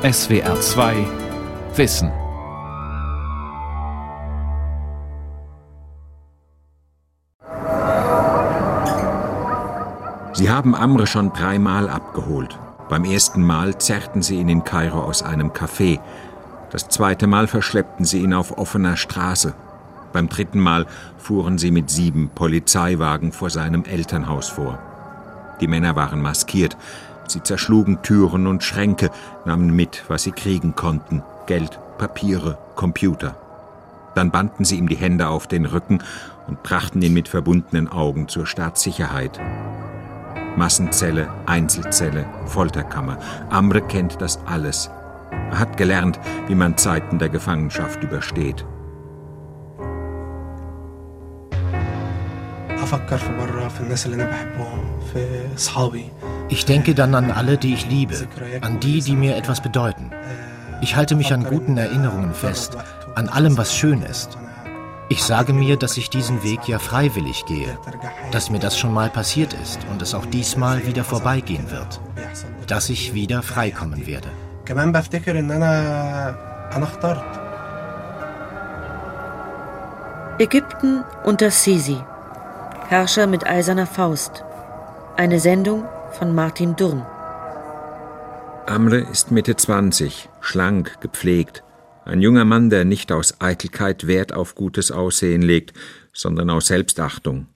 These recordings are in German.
SWR 2 Wissen. Sie haben Amr schon dreimal abgeholt. Beim ersten Mal zerrten sie ihn in Kairo aus einem Café. Das zweite Mal verschleppten sie ihn auf offener Straße. Beim dritten Mal fuhren sie mit sieben Polizeiwagen vor seinem Elternhaus vor. Die Männer waren maskiert. Sie zerschlugen Türen und Schränke, nahmen mit, was sie kriegen konnten. Geld, Papiere, Computer. Dann banden sie ihm die Hände auf den Rücken und brachten ihn mit verbundenen Augen zur Staatssicherheit. Massenzelle, Einzelzelle, Folterkammer. Amre kennt das alles. Er hat gelernt, wie man Zeiten der Gefangenschaft übersteht. Ich denke dann an alle, die ich liebe, an die, die mir etwas bedeuten. Ich halte mich an guten Erinnerungen fest, an allem, was schön ist. Ich sage mir, dass ich diesen Weg ja freiwillig gehe, dass mir das schon mal passiert ist und es auch diesmal wieder vorbeigehen wird, dass ich wieder freikommen werde. Ägypten unter Sisi Herrscher mit eiserner Faust. Eine Sendung von Martin Durn. Amre ist Mitte 20, schlank, gepflegt. Ein junger Mann, der nicht aus Eitelkeit Wert auf gutes Aussehen legt, sondern aus Selbstachtung.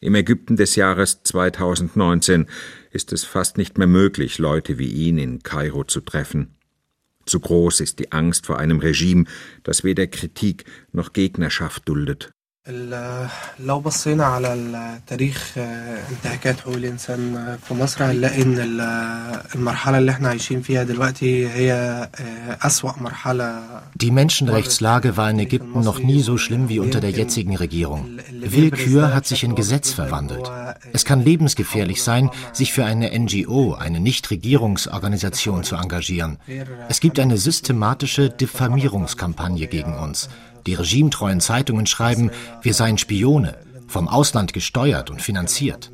Im Ägypten des Jahres 2019 ist es fast nicht mehr möglich, Leute wie ihn in Kairo zu treffen. Zu groß ist die Angst vor einem Regime, das weder Kritik noch Gegnerschaft duldet. لو بصينا على التاريخ انتهاكات حقوق الانسان في مصر هنلاقي ان المرحله اللي احنا عايشين فيها دلوقتي هي اسوا مرحله Die Menschenrechtslage war in Ägypten noch nie so schlimm wie unter der jetzigen Regierung. Willkür hat sich in Gesetz verwandelt. Es kann lebensgefährlich sein, sich für eine NGO, eine Nichtregierungsorganisation zu engagieren. Es gibt eine systematische Diffamierungskampagne gegen uns. die regimetreuen Zeitungen schreiben, wir seien Spione, vom Ausland gesteuert und finanziert.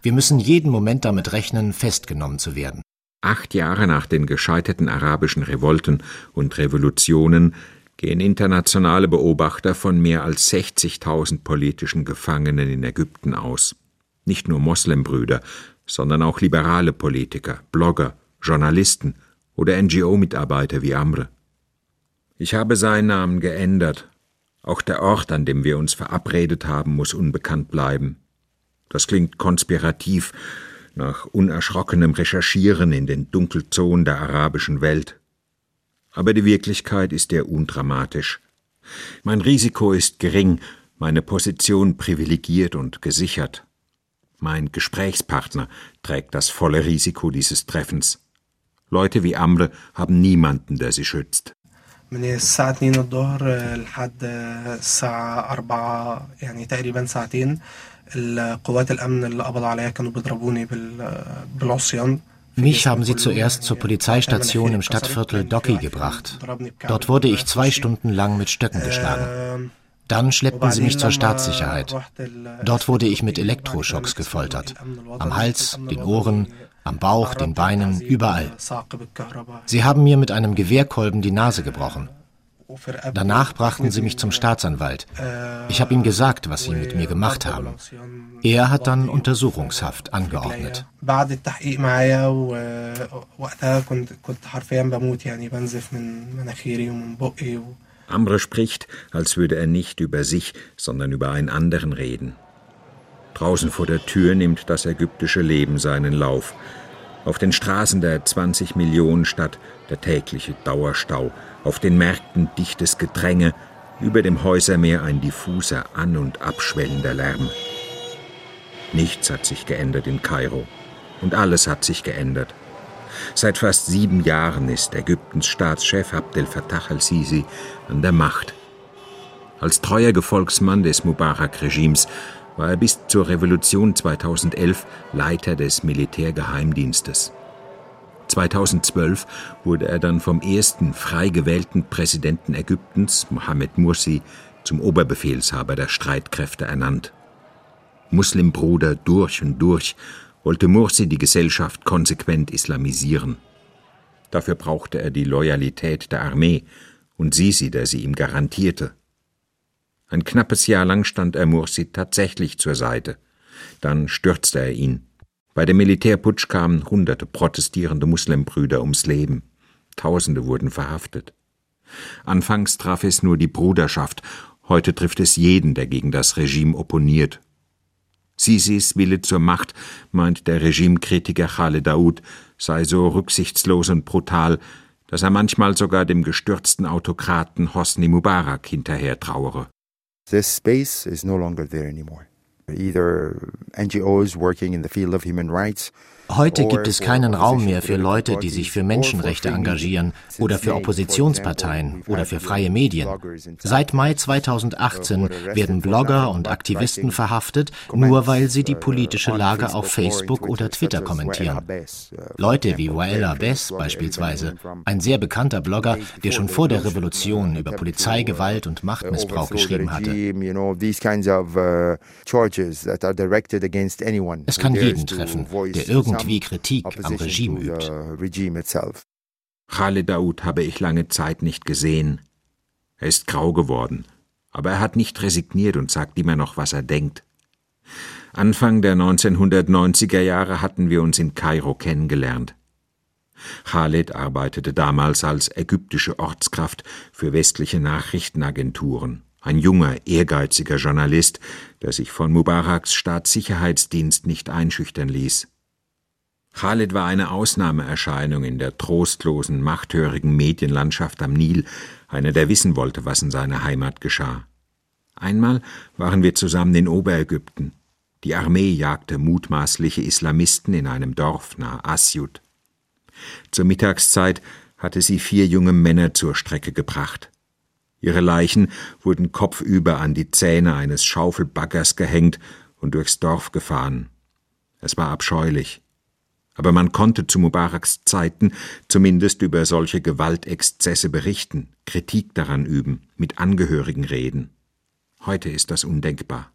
Wir müssen jeden Moment damit rechnen, festgenommen zu werden. Acht Jahre nach den gescheiterten arabischen Revolten und Revolutionen gehen internationale Beobachter von mehr als 60.000 politischen Gefangenen in Ägypten aus. Nicht nur Moslembrüder, sondern auch liberale Politiker, Blogger, Journalisten oder NGO-Mitarbeiter wie Amre. Ich habe seinen Namen geändert auch der Ort, an dem wir uns verabredet haben, muss unbekannt bleiben. Das klingt konspirativ, nach unerschrockenem Recherchieren in den Dunkelzonen der arabischen Welt. Aber die Wirklichkeit ist eher undramatisch. Mein Risiko ist gering, meine Position privilegiert und gesichert. Mein Gesprächspartner trägt das volle Risiko dieses Treffens. Leute wie Amre haben niemanden, der sie schützt. من الساعة 2 الظهر لحد الساعة 4 يعني تقريبا ساعتين القوات الأمن اللي قبضوا عليا كانوا بيضربوني بالعصيان Mich haben sie zuerst zur Polizeistation im Stadtviertel Docky gebracht. Dort wurde ich zwei Stunden lang mit Stöcken geschlagen. Dann schleppten sie mich zur Staatssicherheit. Dort wurde ich mit Elektroschocks gefoltert. Am Hals, den Ohren, am Bauch, den Beinen, überall. Sie haben mir mit einem Gewehrkolben die Nase gebrochen. Danach brachten sie mich zum Staatsanwalt. Ich habe ihm gesagt, was sie mit mir gemacht haben. Er hat dann Untersuchungshaft angeordnet. Amre spricht, als würde er nicht über sich, sondern über einen anderen reden. Draußen vor der Tür nimmt das ägyptische Leben seinen Lauf. Auf den Straßen der 20 Millionen Stadt der tägliche Dauerstau, auf den Märkten dichtes Gedränge, über dem Häusermeer ein diffuser, an- und abschwellender Lärm. Nichts hat sich geändert in Kairo. Und alles hat sich geändert. Seit fast sieben Jahren ist Ägyptens Staatschef Abdel Fattah al-Sisi an der Macht. Als treuer Gefolgsmann des Mubarak-Regimes war er bis zur Revolution 2011 Leiter des Militärgeheimdienstes. 2012 wurde er dann vom ersten frei gewählten Präsidenten Ägyptens, Mohammed Mursi, zum Oberbefehlshaber der Streitkräfte ernannt. Muslimbruder durch und durch wollte Mursi die Gesellschaft konsequent islamisieren. Dafür brauchte er die Loyalität der Armee und Sisi, der sie ihm garantierte. Ein knappes Jahr lang stand er Mursi tatsächlich zur Seite. Dann stürzte er ihn. Bei dem Militärputsch kamen hunderte protestierende Muslimbrüder ums Leben. Tausende wurden verhaftet. Anfangs traf es nur die Bruderschaft, heute trifft es jeden, der gegen das Regime opponiert. Sisis Wille zur Macht, meint der Regimekritiker Khaled Daoud, sei so rücksichtslos und brutal, dass er manchmal sogar dem gestürzten Autokraten Hosni Mubarak hinterher trauere. This space is no longer there anymore. Either NGOs working in the field of human rights Heute gibt es keinen Raum mehr für Leute, die sich für Menschenrechte engagieren oder für Oppositionsparteien oder für freie Medien. Seit Mai 2018 werden Blogger und Aktivisten verhaftet, nur weil sie die politische Lage auf Facebook oder Twitter kommentieren. Leute wie Wael Abes beispielsweise, ein sehr bekannter Blogger, der schon vor der Revolution über Polizeigewalt und Machtmissbrauch geschrieben hatte. Es kann jeden treffen, der irgendwie irgendwie Kritik am Regime übt. Khaled Daoud habe ich lange Zeit nicht gesehen. Er ist grau geworden, aber er hat nicht resigniert und sagt immer noch, was er denkt. Anfang der 1990er Jahre hatten wir uns in Kairo kennengelernt. Khaled arbeitete damals als ägyptische Ortskraft für westliche Nachrichtenagenturen, ein junger, ehrgeiziger Journalist, der sich von Mubaraks Staatssicherheitsdienst nicht einschüchtern ließ. Khalid war eine Ausnahmeerscheinung in der trostlosen, machthörigen Medienlandschaft am Nil, einer, der wissen wollte, was in seiner Heimat geschah. Einmal waren wir zusammen in Oberägypten. Die Armee jagte mutmaßliche Islamisten in einem Dorf nahe Asyut. Zur Mittagszeit hatte sie vier junge Männer zur Strecke gebracht. Ihre Leichen wurden kopfüber an die Zähne eines Schaufelbaggers gehängt und durchs Dorf gefahren. Es war abscheulich aber man konnte zu Mubaraks Zeiten zumindest über solche Gewaltexzesse berichten, Kritik daran üben, mit Angehörigen reden. Heute ist das undenkbar.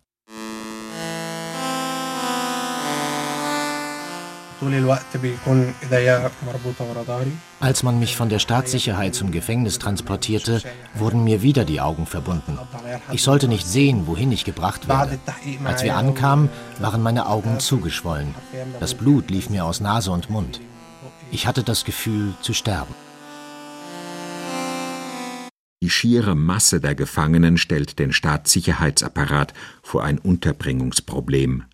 Als man mich von der Staatssicherheit zum Gefängnis transportierte, wurden mir wieder die Augen verbunden. Ich sollte nicht sehen, wohin ich gebracht werde. Als wir ankamen, waren meine Augen zugeschwollen. Das Blut lief mir aus Nase und Mund. Ich hatte das Gefühl zu sterben. Die schiere Masse der Gefangenen stellt den Staatssicherheitsapparat vor ein Unterbringungsproblem.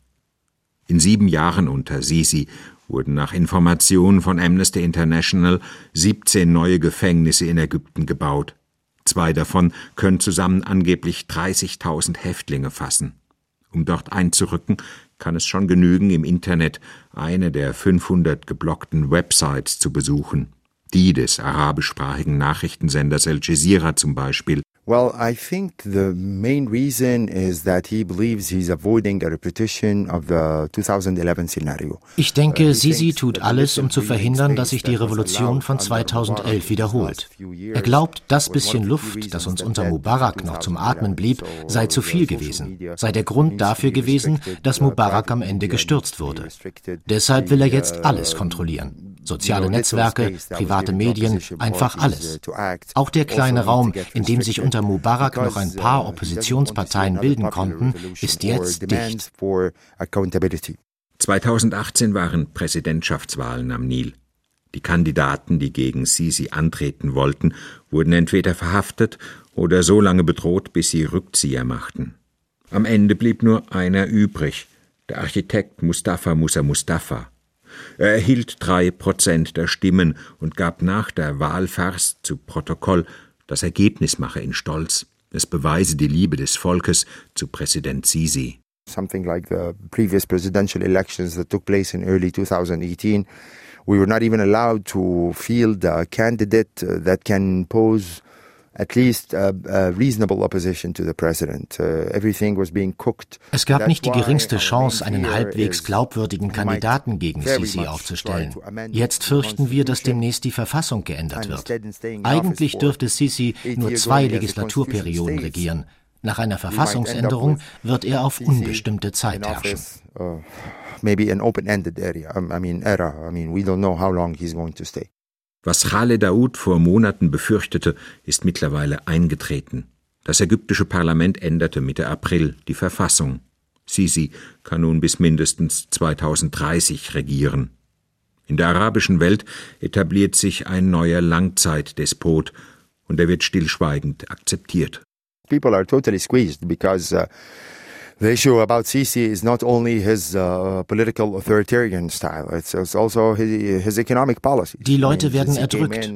In sieben Jahren unter Sisi wurden nach Informationen von Amnesty International 17 neue Gefängnisse in Ägypten gebaut. Zwei davon können zusammen angeblich 30.000 Häftlinge fassen. Um dort einzurücken, kann es schon genügen, im Internet eine der 500 geblockten Websites zu besuchen. Die des arabischsprachigen Nachrichtensenders Al Jazeera zum Beispiel Well, I think the main reason is that he believes he's avoiding a repetition of the 2011 scenario. Ich denke, uh, Sisi tut alles, um zu verhindern, dass sich die Revolution von 2011 wiederholt. Er glaubt, das bisschen Luft, das uns unter Mubarak noch zum Atmen blieb, sei zu viel gewesen, sei der Grund dafür gewesen, dass Mubarak am Ende gestürzt wurde. Deshalb will er jetzt alles kontrollieren. Soziale Netzwerke, private Medien, einfach alles. Auch der kleine Raum, in dem sich unter Mubarak noch ein paar uh, Oppositionsparteien bilden konnten, ist jetzt dicht. 2018 waren Präsidentschaftswahlen am Nil. Die Kandidaten, die gegen Sisi antreten wollten, wurden entweder verhaftet oder so lange bedroht, bis sie Rückzieher machten. Am Ende blieb nur einer übrig, der Architekt Mustafa Musa Mustafa. Er erhielt drei Prozent der Stimmen und gab nach der Wahlfarce zu Protokoll, das Ergebnis mache ihn stolz. Es beweise die Liebe des Volkes zu Präsident Sisi. Something like the previous presidential elections that took place in early 2018, we were not even allowed to field a candidate uh, that can pose at least a, a reasonable opposition to the president. Uh, everything was being cooked. Es gab nicht die geringste Chance, einen halbwegs glaubwürdigen Kandidaten gegen Sisi aufzustellen. Jetzt fürchten wir, dass demnächst die Verfassung geändert wird. Eigentlich dürfte Sisi nur zwei Legislaturperioden regieren. Nach einer Verfassungsänderung wird er auf unbestimmte Zeit herrschen. Uh, maybe an open-ended area. I mean, era. I mean, we don't know how long he's going to stay. Was Khaled Daoud vor Monaten befürchtete, ist mittlerweile eingetreten. Das ägyptische Parlament änderte Mitte April die Verfassung. Sisi kann nun bis mindestens 2030 regieren. In der arabischen Welt etabliert sich ein neuer Langzeitdespot und er wird stillschweigend akzeptiert. People are totally squeezed because uh, the issue about Sisi is not only his uh, political authoritarian style, it's, also his, his economic policy. Die Leute werden erdrückt.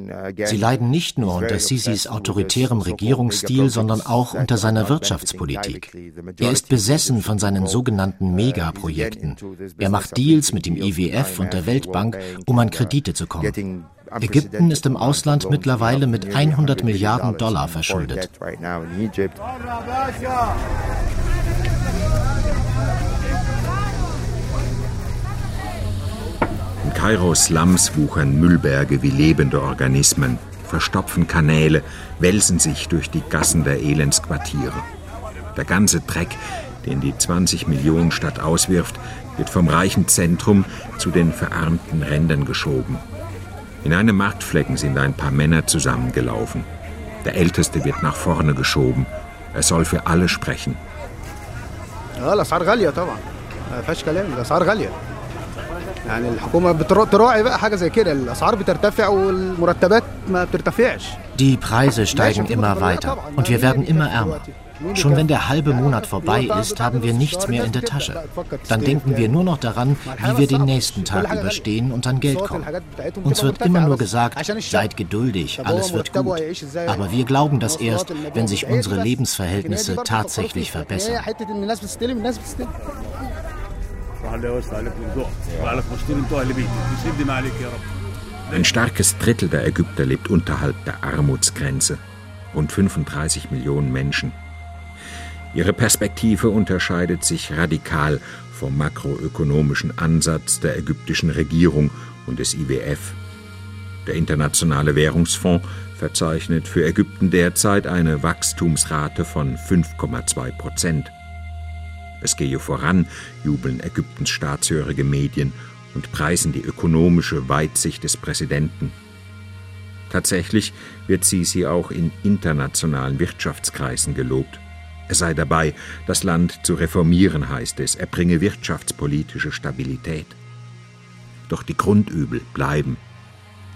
Sie leiden nicht nur unter Sisis autoritärem Regierungsstil, sondern auch unter seiner Wirtschaftspolitik. Er ist besessen von seinen sogenannten Megaprojekten. Er macht Deals mit dem IWF und der Weltbank, um an Kredite zu kommen. Ägypten ist im Ausland mittlerweile mit 100 Milliarden Dollar verschuldet. In Kairos Slums wuchern Müllberge wie lebende Organismen, verstopfen Kanäle, wälzen sich durch die Gassen der Elendsquartiere. Der ganze Dreck, den die 20 Millionen Stadt auswirft, wird vom reichen Zentrum zu den verarmten Rändern geschoben. In einem Marktflecken sind ein paar Männer zusammengelaufen. Der Älteste wird nach vorne geschoben. Er soll für alle sprechen. Ja, يعني الحكومه بتراعي بقى حاجه زي كده الاسعار بترتفع والمرتبات ما بترتفعش Die Preise steigen immer weiter und wir werden immer ärmer. Schon wenn der halbe Monat vorbei ist, haben wir nichts mehr in der Tasche. Dann denken wir nur noch daran, wie wir den nächsten Tag überstehen und an Geld kommen. Uns wird immer nur gesagt, seid geduldig, alles wird gut. Aber wir glauben das erst, wenn sich unsere Lebensverhältnisse tatsächlich verbessern. Ein starkes Drittel der Ägypter lebt unterhalb der Armutsgrenze. Rund 35 Millionen Menschen Ihre Perspektive unterscheidet sich radikal vom makroökonomischen Ansatz der ägyptischen Regierung und des IWF. Der Internationale Währungsfonds verzeichnet für Ägypten derzeit eine Wachstumsrate von 5,2 Prozent. Es gehe voran, jubeln Ägyptens staatshörige Medien und preisen die ökonomische Weitsicht des Präsidenten. Tatsächlich wird Sisi auch in internationalen Wirtschaftskreisen gelobt. Er sei dabei, das Land zu reformieren, heißt es, er bringe wirtschaftspolitische Stabilität. Doch die Grundübel bleiben.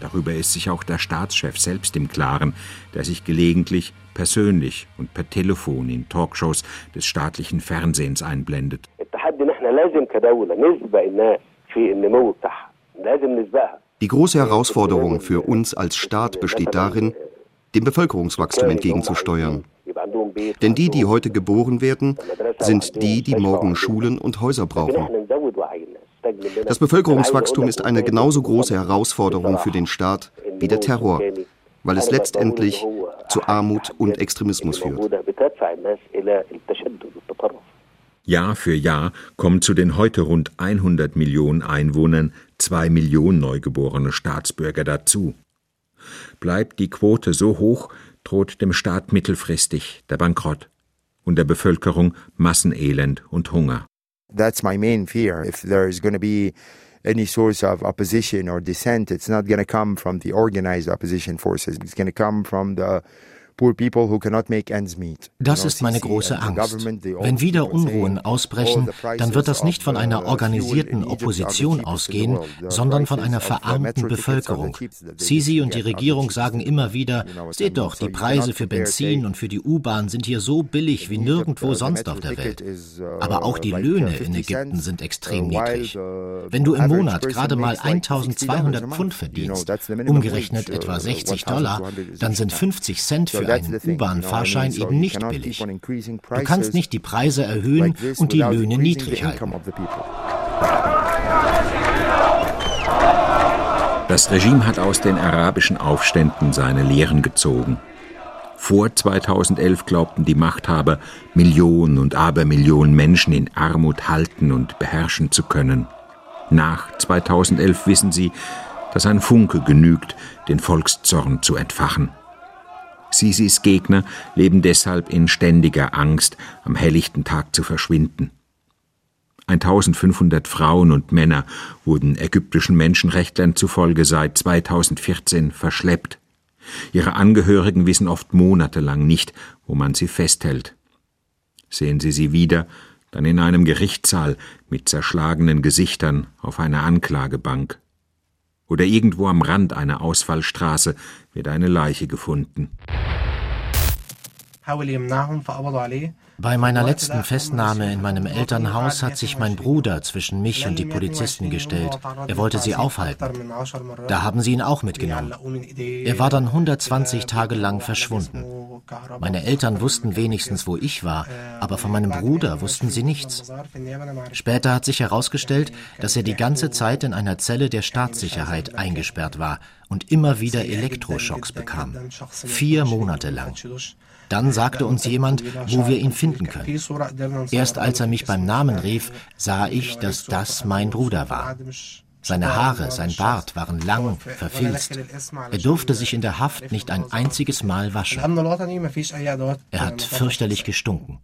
Darüber ist sich auch der Staatschef selbst im Klaren, der sich gelegentlich persönlich und per Telefon in Talkshows des staatlichen Fernsehens einblendet. Die große Herausforderung für uns als Staat besteht darin, dem Bevölkerungswachstum entgegenzusteuern. Denn die, die heute geboren werden, sind die, die morgen Schulen und Häuser brauchen. Das Bevölkerungswachstum ist eine genauso große Herausforderung für den Staat wie der Terror, weil es letztendlich zu Armut und Extremismus führt. Jahr für Jahr kommen zu den heute rund 100 Millionen Einwohnern zwei Millionen neugeborene Staatsbürger dazu. Bleibt die Quote so hoch, droht dem Staat mittelfristig der Bankrott und der Bevölkerung Massenelend und Hunger. That's my main fear. If there is going to be any source of opposition or dissent, it's not going to come from the organized opposition forces. It's going to come from the das ist meine große Angst. Wenn wieder Unruhen ausbrechen, dann wird das nicht von einer organisierten Opposition ausgehen, sondern von einer verarmten Bevölkerung. Sisi und die Regierung sagen immer wieder, seht doch, die Preise für Benzin und für die U-Bahn sind hier so billig wie nirgendwo sonst auf der Welt. Aber auch die Löhne in Ägypten sind extrem niedrig. Wenn du im Monat gerade mal 1200 Pfund verdienst, umgerechnet etwa 60 Dollar, dann sind 50 Cent für einen U-Bahn-Fahrschein eben nicht billig. Du kannst nicht die Preise erhöhen und die Löhne niedrig halten. Das Regime hat aus den arabischen Aufständen seine Lehren gezogen. Vor 2011 glaubten die Machthaber, Millionen und Abermillionen Menschen in Armut halten und beherrschen zu können. Nach 2011 wissen sie, dass ein Funke genügt, den Volkszorn zu entfachen. Sisis Gegner leben deshalb in ständiger Angst, am helllichten Tag zu verschwinden. 1500 Frauen und Männer wurden ägyptischen Menschenrechtlern zufolge seit 2014 verschleppt. Ihre Angehörigen wissen oft monatelang nicht, wo man sie festhält. Sehen Sie sie wieder, dann in einem Gerichtssaal mit zerschlagenen Gesichtern auf einer Anklagebank. Oder irgendwo am Rand einer Ausfallstraße wird eine Leiche gefunden. Bei meiner letzten Festnahme in meinem Elternhaus hat sich mein Bruder zwischen mich und die Polizisten gestellt. Er wollte sie aufhalten. Da haben sie ihn auch mitgenommen. Er war dann 120 Tage lang verschwunden. Meine Eltern wussten wenigstens, wo ich war, aber von meinem Bruder wussten sie nichts. Später hat sich herausgestellt, dass er die ganze Zeit in einer Zelle der Staatssicherheit eingesperrt war und immer wieder Elektroschocks bekam. Vier Monate lang. Dann sagte uns jemand, wo wir ihn finden können. Erst als er mich beim Namen rief, sah ich, dass das mein Bruder war. Seine Haare, sein Bart waren lang, verfilzt. Er durfte sich in der Haft nicht ein einziges Mal waschen. Er hat fürchterlich gestunken.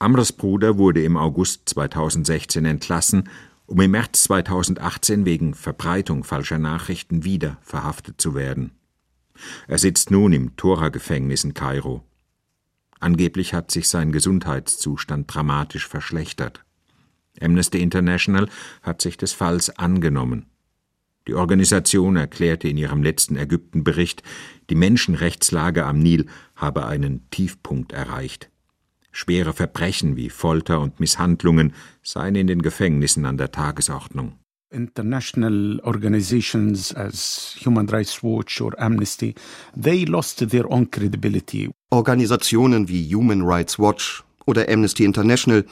Amrs Bruder wurde im August 2016 entlassen, um im März 2018 wegen Verbreitung falscher Nachrichten wieder verhaftet zu werden. Er sitzt nun im Tora-Gefängnis in Kairo. Angeblich hat sich sein Gesundheitszustand dramatisch verschlechtert. Amnesty International hat sich des Falls angenommen. Die Organisation erklärte in ihrem letzten Ägyptenbericht, die Menschenrechtslage am Nil habe einen Tiefpunkt erreicht. Schwere Verbrechen wie Folter und Misshandlungen seien in den Gefängnissen an der Tagesordnung. international organizations as Human Rights Watch or Amnesty, they lost their own credibility. Organisationen wie Human Rights Watch oder Amnesty International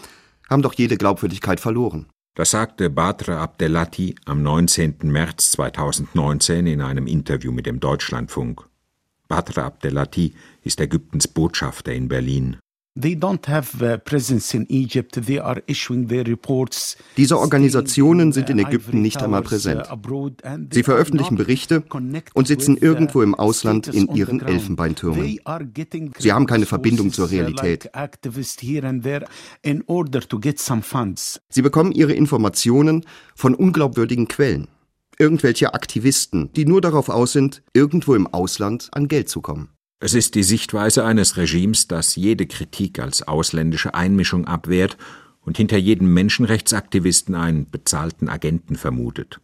haben doch jede Glaubwürdigkeit verloren. Das sagte Badr Abdelati am 19. März 2019 in einem Interview mit dem Deutschlandfunk. Badr Abdelati ist Ägyptens Botschafter in Berlin. Diese Organisationen sind in Ägypten nicht einmal präsent. Sie veröffentlichen Berichte und sitzen irgendwo im Ausland in ihren Elfenbeintürmen. Sie haben keine Verbindung zur Realität. Sie bekommen ihre Informationen von unglaubwürdigen Quellen. Irgendwelche Aktivisten, die nur darauf aus sind, irgendwo im Ausland an Geld zu kommen. Es ist die Sichtweise eines Regimes, das jede Kritik als ausländische Einmischung abwehrt und hinter jedem Menschenrechtsaktivisten einen bezahlten Agenten vermutet.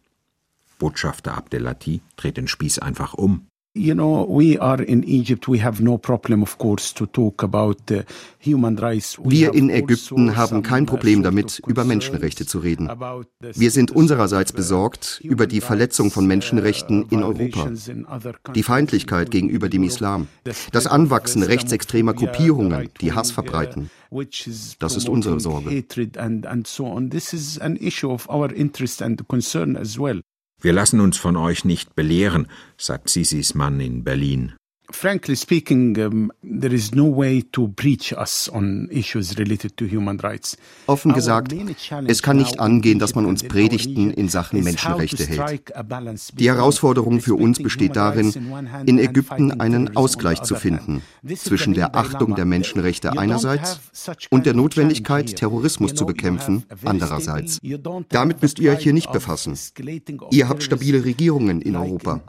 Botschafter Abdelati dreht den Spieß einfach um. You know, we are in Egypt. We have no problem, of course, to talk about human rights. Wir in Ägypten haben kein Problem damit, über Menschenrechte zu reden. Wir sind unsererseits besorgt über die Verletzung von Menschenrechten in Europa, die Feindlichkeit gegenüber dem Islam, das Anwachsen rechtsextremer Gruppierungen, die Hass verbreiten. Das ist unsere Sorge. Wir lassen uns von euch nicht belehren, sagt Sisis Mann in Berlin. Frankly speaking, um, there is no way to breach us on issues related to human rights. Offen gesagt, es kann nicht angehen, dass man uns Predigten in Sachen Menschenrechte hält. Die Herausforderung für uns besteht darin, in Ägypten einen Ausgleich zu finden zwischen der Achtung der Menschenrechte einerseits und der Notwendigkeit, Terrorismus zu bekämpfen andererseits. Damit müsst ihr euch hier nicht befassen. Ihr habt stabile Regierungen in Europa.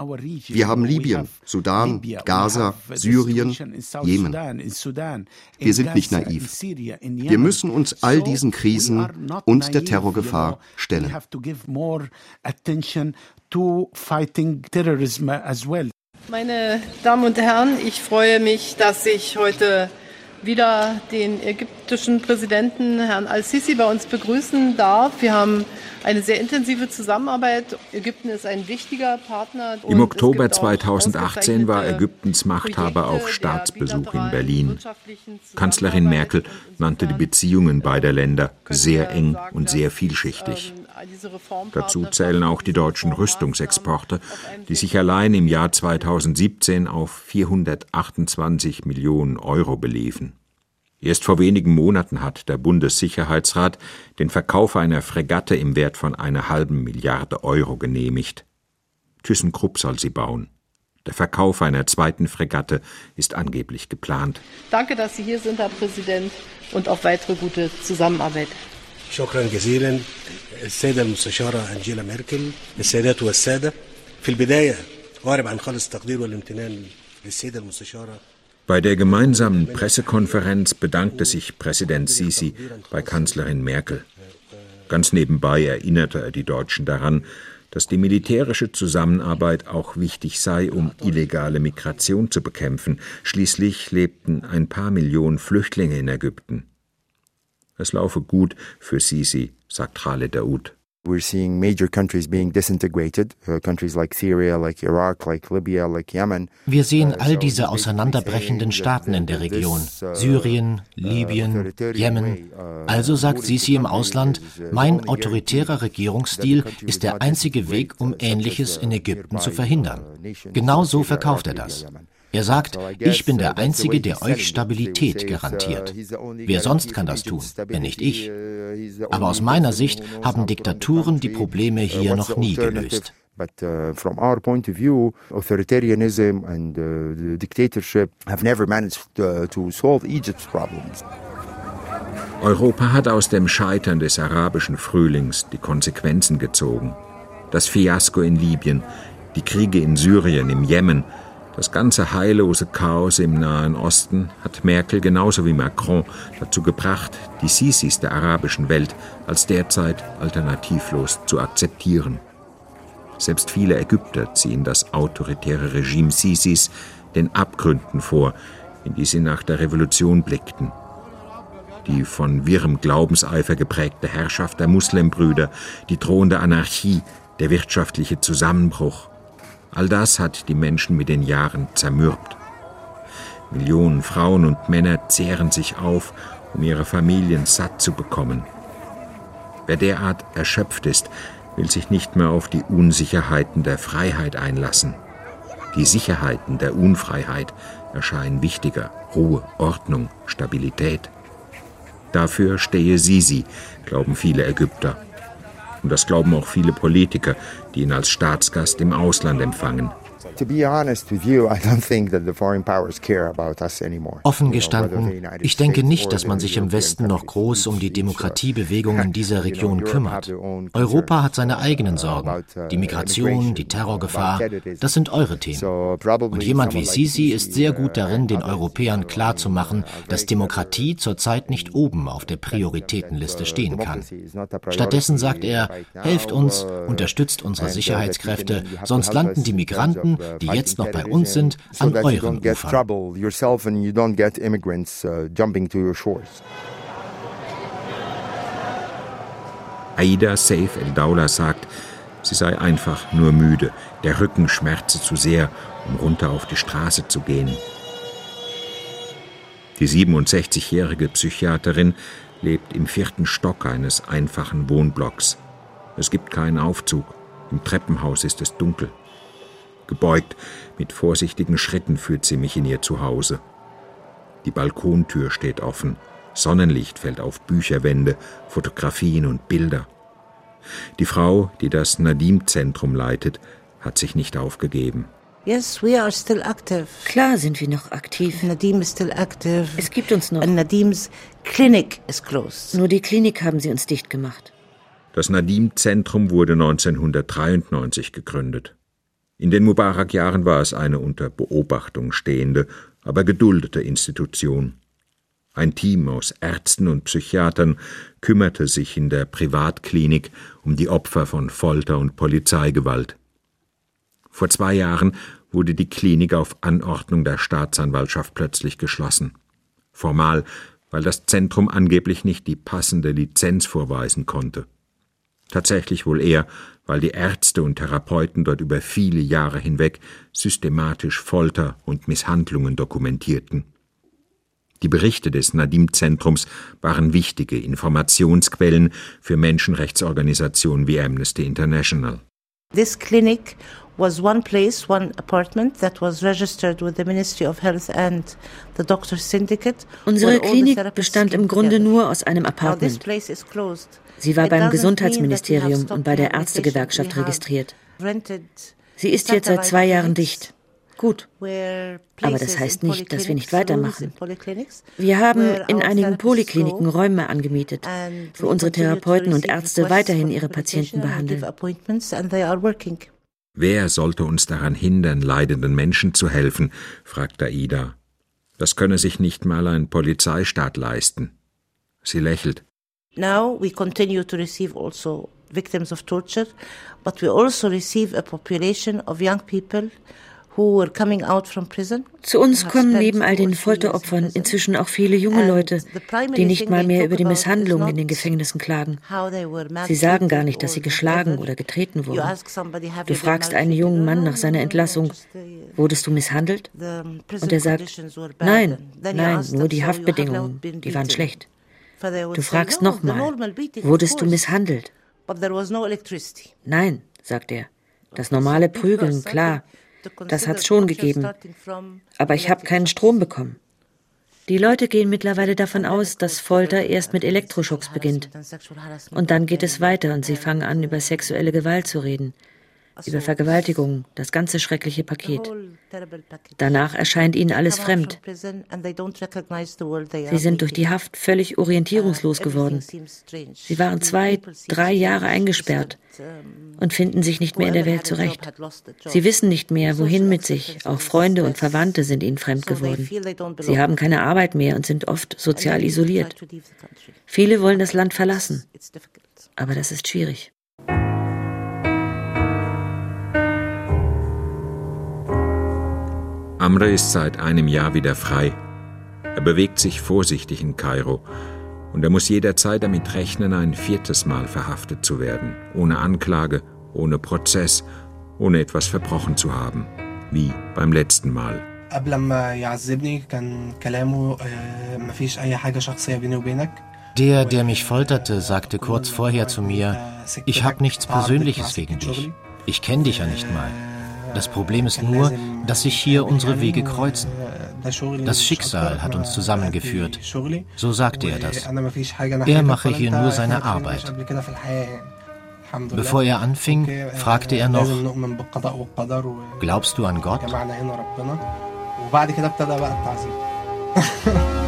Wir haben Libyen, Sudan, Gaza, Gaza, Syrien, Jemen. Wir sind nicht naiv. Wir müssen uns all diesen Krisen und der Terrorgefahr stellen. Meine Damen und Herren, ich freue mich, dass ich heute wieder den ägyptischen Präsidenten Herrn al-Sisi bei uns begrüßen darf. Wir haben eine sehr intensive Zusammenarbeit. Ägypten ist ein wichtiger Partner. Im Oktober 2018 war Ägyptens Machthaber auf Staatsbesuch in Berlin. Kanzlerin Merkel nannte die Beziehungen beider Länder sehr eng und sehr vielschichtig. Dazu zählen auch die deutschen Rüstungsexporte, die sich allein im Jahr 2017 auf 428 Millionen Euro beliefen. Erst vor wenigen Monaten hat der Bundessicherheitsrat den Verkauf einer Fregatte im Wert von einer halben Milliarde Euro genehmigt. ThyssenKrupp soll sie bauen. Der Verkauf einer zweiten Fregatte ist angeblich geplant. Danke, dass Sie hier sind, Herr Präsident, und auf weitere gute Zusammenarbeit. شكرا جزيلا السيدة المستشارة أنجيلا ميركل السيدات والسادة في البداية أعرب عن خالص التقدير والامتنان للسيدة المستشارة Bei der gemeinsamen Pressekonferenz bedankte sich Präsident Sisi bei Kanzlerin Merkel. Ganz nebenbei erinnerte er die Deutschen daran, dass die militärische Zusammenarbeit auch wichtig sei, um illegale Migration zu bekämpfen. Schließlich lebten ein paar Millionen Flüchtlinge in Ägypten. Es laufe gut für Sisi, sagt Khaled Daoud. We're seeing major countries being disintegrated, uh, countries like Syria, like Iraq, like Libya, like Yemen. Wir sehen all diese auseinanderbrechenden Staaten in der Region, Syrien, Libyen, Jemen. Also sagt Sisi im Ausland, mein autoritärer Regierungsstil ist der einzige Weg, um Ähnliches in Ägypten zu verhindern. Genau so verkauft er das. Er sagt, ich bin der Einzige, der euch Stabilität garantiert. Wer sonst kann das tun, wenn nicht ich? Aber aus meiner Sicht haben Diktaturen die Probleme hier noch nie gelöst. But uh, from our point of view, authoritarianism and uh, dictatorship have never managed uh, to solve Egypt's problems. Europa hat aus dem Scheitern des arabischen Frühlings die Konsequenzen gezogen. Das Fiasko in Libyen, die Kriege in Syrien, im Jemen, das ganze heillose Chaos im Nahen Osten hat Merkel genauso wie Macron dazu gebracht, die Sisis der arabischen Welt als derzeit alternativlos zu akzeptieren. Selbst viele Ägypter ziehen das autoritäre Regime Sisis den Abgründen vor, in die sie nach der Revolution blickten. Die von wirrem Glaubenseifer geprägte Herrschaft der Muslimbrüder, die drohende Anarchie, der wirtschaftliche Zusammenbruch, All das hat die Menschen mit den Jahren zermürbt. Millionen Frauen und Männer zehren sich auf, um ihre Familien satt zu bekommen. Wer derart erschöpft ist, will sich nicht mehr auf die Unsicherheiten der Freiheit einlassen. Die Sicherheiten der Unfreiheit erscheinen wichtiger. Ruhe, Ordnung, Stabilität. Dafür stehe Sisi, glauben viele Ägypter. Und das glauben auch viele Politiker, die ihn als Staatsgast im Ausland empfangen. Offen gestanden, ich denke nicht, dass man sich im Westen noch groß um die Demokratiebewegungen dieser Region kümmert. Europa hat seine eigenen Sorgen. Die Migration, die Terrorgefahr, das sind eure Themen. Und jemand wie Sisi ist sehr gut darin, den Europäern klarzumachen, dass Demokratie zurzeit nicht oben auf der Prioritätenliste stehen kann. Stattdessen sagt er, helft uns, unterstützt unsere Sicherheitskräfte, sonst landen die Migranten, die jetzt noch bei uns sind, an euren Ufern. Aida Saif el-Daula sagt, sie sei einfach nur müde, der Rücken schmerze zu sehr, um runter auf die Straße zu gehen. Die 67-jährige Psychiaterin lebt im vierten Stock eines einfachen Wohnblocks. Es gibt keinen Aufzug. Im Treppenhaus ist es dunkel. Gebeugt, mit vorsichtigen Schritten führt sie mich in ihr Zuhause. Die Balkontür steht offen. Sonnenlicht fällt auf Bücherwände, Fotografien und Bilder. Die Frau, die das Nadim-Zentrum leitet, hat sich nicht aufgegeben. Yes, we are still active. Klar sind wir noch aktiv. Nadim is still active. Es gibt uns noch. And Nadims clinic is closed. Nur die Klinik haben sie uns dicht gemacht. Das Nadim-Zentrum wurde 1993 gegründet. In den Mubarak-Jahren war es eine unter Beobachtung stehende, aber geduldete Institution. Ein Team aus Ärzten und Psychiatern kümmerte sich in der Privatklinik um die Opfer von Folter und Polizeigewalt. Vor zwei Jahren wurde die Klinik auf Anordnung der Staatsanwaltschaft plötzlich geschlossen. Formal, weil das Zentrum angeblich nicht die passende Lizenz vorweisen konnte. Tatsächlich wohl eher, weil die Ärzte und Therapeuten dort über viele Jahre hinweg systematisch Folter und Misshandlungen dokumentierten. Die Berichte des Nadim-Zentrums waren wichtige Informationsquellen für Menschenrechtsorganisationen wie Amnesty International. This clinic was one place, one apartment that was registered with the Ministry of Health and the Doctors Syndicate. Unsere Klinik bestand im Grunde nur aus einem Apartment. Sie war beim Gesundheitsministerium und bei der Ärztegewerkschaft registriert. Sie ist jetzt seit zwei Jahren dicht. Gut. Aber das heißt nicht, dass wir nicht weitermachen. Wir haben in einigen Polikliniken Räume angemietet, wo unsere Therapeuten und Ärzte weiterhin ihre Patienten behandeln. Wer sollte uns daran hindern, leidenden Menschen zu helfen? fragt Aida. Das könne sich nicht mal ein Polizeistaat leisten. Sie lächelt. Now we continue to receive also victims of torture, but we also receive a population of young people zu uns kommen neben all den Folteropfern inzwischen auch viele junge Leute, die nicht mal mehr über die Misshandlungen in den Gefängnissen klagen. Sie sagen gar nicht, dass sie geschlagen oder getreten wurden. Du fragst einen jungen Mann nach seiner Entlassung, wurdest du misshandelt? Und er sagt, nein, nein, nur die Haftbedingungen, die waren schlecht. Du fragst nochmal, wurdest du misshandelt? Nein, sagt er. Das normale Prügeln, klar. Das hat es schon gegeben. Aber ich habe keinen Strom bekommen. Die Leute gehen mittlerweile davon aus, dass Folter erst mit Elektroschocks beginnt. Und dann geht es weiter und sie fangen an, über sexuelle Gewalt zu reden über Vergewaltigung, das ganze schreckliche Paket. Danach erscheint ihnen alles fremd. Sie sind durch die Haft völlig orientierungslos geworden. Sie waren zwei, drei Jahre eingesperrt und finden sich nicht mehr in der Welt zurecht. Sie wissen nicht mehr, wohin mit sich. Auch Freunde und Verwandte sind ihnen fremd geworden. Sie haben keine Arbeit mehr und sind oft sozial isoliert. Viele wollen das Land verlassen. Aber das ist schwierig. Amre ist seit einem Jahr wieder frei. Er bewegt sich vorsichtig in Kairo und er muss jederzeit damit rechnen, ein viertes Mal verhaftet zu werden, ohne Anklage, ohne Prozess, ohne etwas verbrochen zu haben, wie beim letzten Mal. Der, der mich folterte, sagte kurz vorher zu mir, ich habe nichts Persönliches gegen dich. Ich kenne dich ja nicht mal. Das Problem ist nur, dass sich hier unsere Wege kreuzen. Das Schicksal hat uns zusammengeführt. So sagte er das. Er mache hier nur seine Arbeit. Bevor er anfing, fragte er noch, glaubst du an Gott?